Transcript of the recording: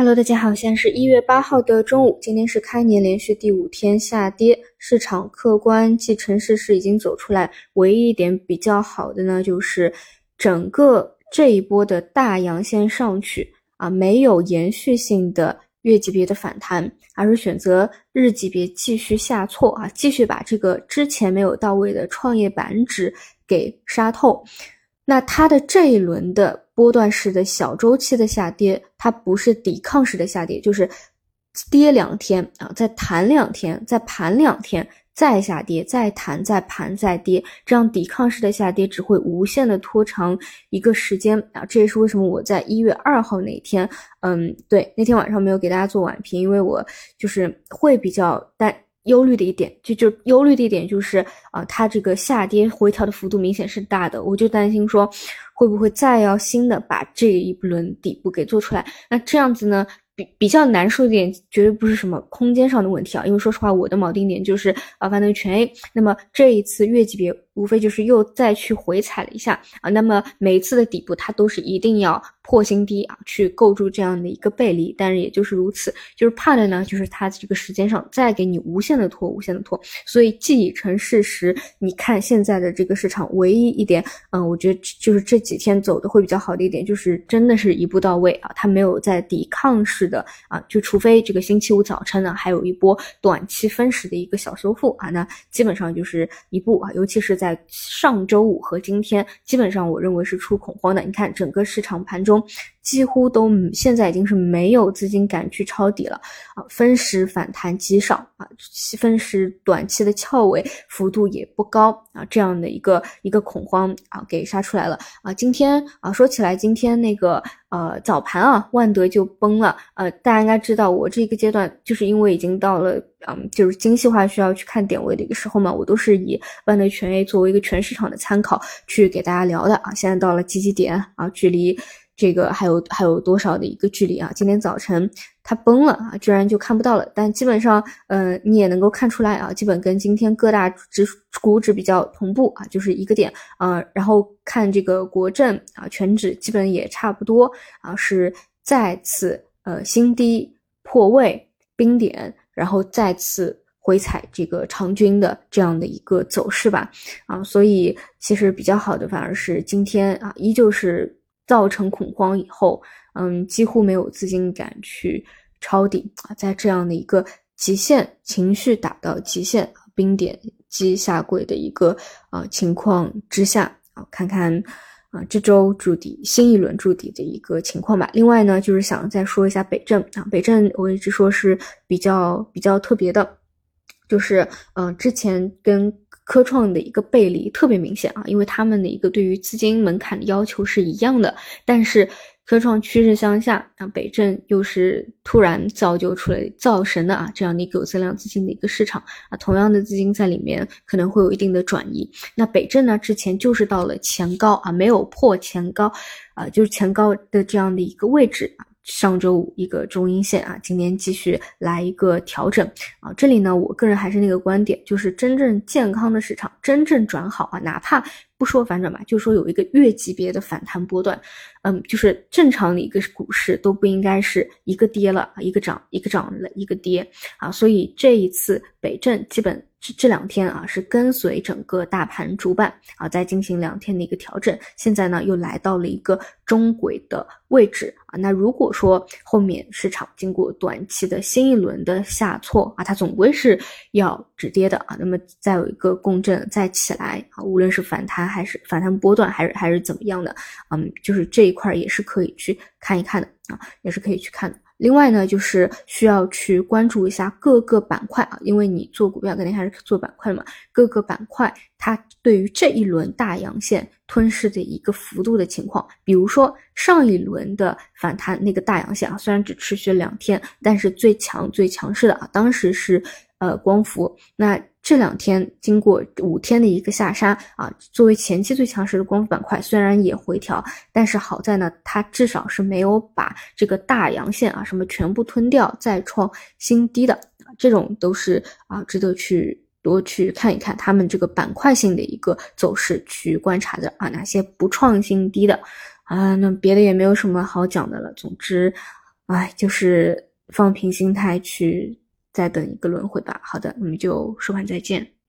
Hello，大家好，现在是一月八号的中午，今天是开年连续第五天下跌，市场客观继承事实已经走出来，唯一一点比较好的呢，就是整个这一波的大阳线上去啊，没有延续性的月级别的反弹，而是选择日级别继续下挫啊，继续把这个之前没有到位的创业板指给杀透。那它的这一轮的波段式的小周期的下跌，它不是抵抗式的下跌，就是跌两天啊，再弹两天，再盘两天，再下跌，再弹，再盘，再跌，这样抵抗式的下跌只会无限的拖长一个时间啊。这也是为什么我在一月二号那天，嗯，对，那天晚上没有给大家做晚评，因为我就是会比较担。忧虑的一点，就就忧虑的一点就是啊，它这个下跌回调的幅度明显是大的，我就担心说，会不会再要新的把这一轮底部给做出来？那这样子呢？比比较难受一点，绝对不是什么空间上的问题啊，因为说实话，我的锚定点就是啊，反正全 A。那么这一次月级别无非就是又再去回踩了一下啊，那么每一次的底部它都是一定要破新低啊，去构筑这样的一个背离。但是也就是如此，就是怕的呢，就是它这个时间上再给你无限的拖，无限的拖。所以既已成事实，你看现在的这个市场，唯一一点，嗯，我觉得就是这几天走的会比较好的一点，就是真的是一步到位啊，它没有在抵抗式。的啊，就除非这个星期五早晨呢，还有一波短期分时的一个小修复啊，那基本上就是一步啊，尤其是在上周五和今天，基本上我认为是出恐慌的。你看整个市场盘中。几乎都现在已经是没有资金敢去抄底了啊，分时反弹极少啊，分时短期的翘尾幅度也不高啊，这样的一个一个恐慌啊给杀出来了啊。今天啊说起来，今天那个呃早盘啊，万德就崩了呃，大家应该知道，我这个阶段就是因为已经到了嗯，就是精细化需要去看点位的一个时候嘛，我都是以万德全 A 作为一个全市场的参考去给大家聊的啊。现在到了几几点啊？距离。这个还有还有多少的一个距离啊？今天早晨它崩了啊，居然就看不到了。但基本上，呃，你也能够看出来啊，基本跟今天各大指股指比较同步啊，就是一个点啊。然后看这个国证啊，全指基本也差不多啊，是再次呃新低破位冰点，然后再次回踩这个长均的这样的一个走势吧啊。所以其实比较好的反而是今天啊，依旧是。造成恐慌以后，嗯，几乎没有资金敢去抄底啊，在这样的一个极限情绪打到极限冰点击下跪的一个啊情况之下啊，看看啊这周筑底新一轮筑底的一个情况吧。另外呢，就是想再说一下北证啊，北证我一直说是比较比较特别的，就是嗯之前跟。科创的一个背离特别明显啊，因为他们的一个对于资金门槛的要求是一样的，但是科创趋势向下，那北证又是突然造就出来造神的啊这样的一个有增量资金的一个市场啊，同样的资金在里面可能会有一定的转移。那北证呢之前就是到了前高啊，没有破前高啊，就是前高的这样的一个位置啊。上周五一个中阴线啊，今天继续来一个调整啊。这里呢，我个人还是那个观点，就是真正健康的市场，真正转好啊，哪怕不说反转吧，就说有一个月级别的反弹波段，嗯，就是正常的一个股市都不应该是一个跌了一个涨，一个涨了一个跌啊。所以这一次北证基本。这这两天啊，是跟随整个大盘主板啊，在进行两天的一个调整，现在呢又来到了一个中轨的位置啊。那如果说后面市场经过短期的新一轮的下挫啊，它总归是要止跌的啊。那么再有一个共振再起来啊，无论是反弹还是反弹波段，还是还是怎么样的，嗯，就是这一块也是可以去看一看的啊，也是可以去看的。另外呢，就是需要去关注一下各个板块啊，因为你做股票肯定还是做板块嘛。各个板块它对于这一轮大阳线吞噬的一个幅度的情况，比如说上一轮的反弹那个大阳线啊，虽然只持续了两天，但是最强最强势的啊，当时是呃光伏那。这两天经过五天的一个下杀啊，作为前期最强势的光伏板块，虽然也回调，但是好在呢，它至少是没有把这个大阳线啊什么全部吞掉，再创新低的这种都是啊值得去多去看一看他们这个板块性的一个走势去观察的啊，哪些不创新低的啊，那别的也没有什么好讲的了。总之。哎，就是放平心态去再等一个轮回吧。好的，我们就说完再见。